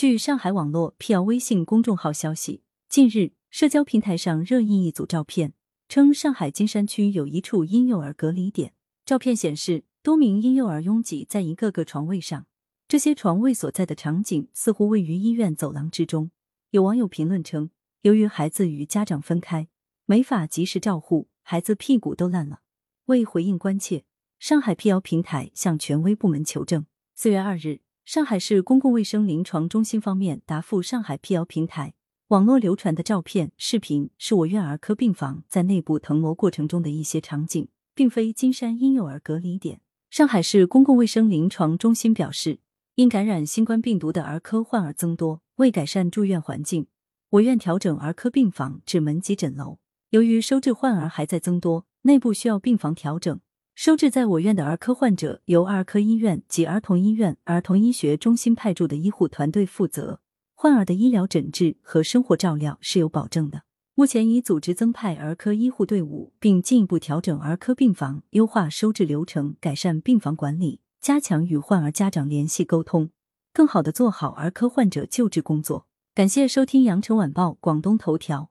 据上海网络辟谣微信公众号消息，近日社交平台上热议一组照片，称上海金山区有一处婴幼儿隔离点。照片显示，多名婴幼儿拥挤在一个个床位上，这些床位所在的场景似乎位于医院走廊之中。有网友评论称，由于孩子与家长分开，没法及时照护，孩子屁股都烂了。为回应关切，上海辟谣平台向权威部门求证。四月二日，上海市公共卫生临床中心方面答复上海辟谣平台，网络流传的照片、视频是我院儿科病房在内部腾挪过程中的一些场景，并非金山婴幼儿隔离点。上海市公共卫生临床中心表示，因感染新冠病毒的儿科患儿增多，为改善住院环境，我院调整儿科病房至门急诊楼。由于收治患儿还在增多。内部需要病房调整，收治在我院的儿科患者由儿科医院及儿童医院儿童医学中心派驻的医护团队负责，患儿的医疗诊治和生活照料是有保证的。目前已组织增派儿科医护队伍，并进一步调整儿科病房，优化收治流程，改善病房管理，加强与患儿家长联系沟通，更好的做好儿科患者救治工作。感谢收听羊城晚报广东头条。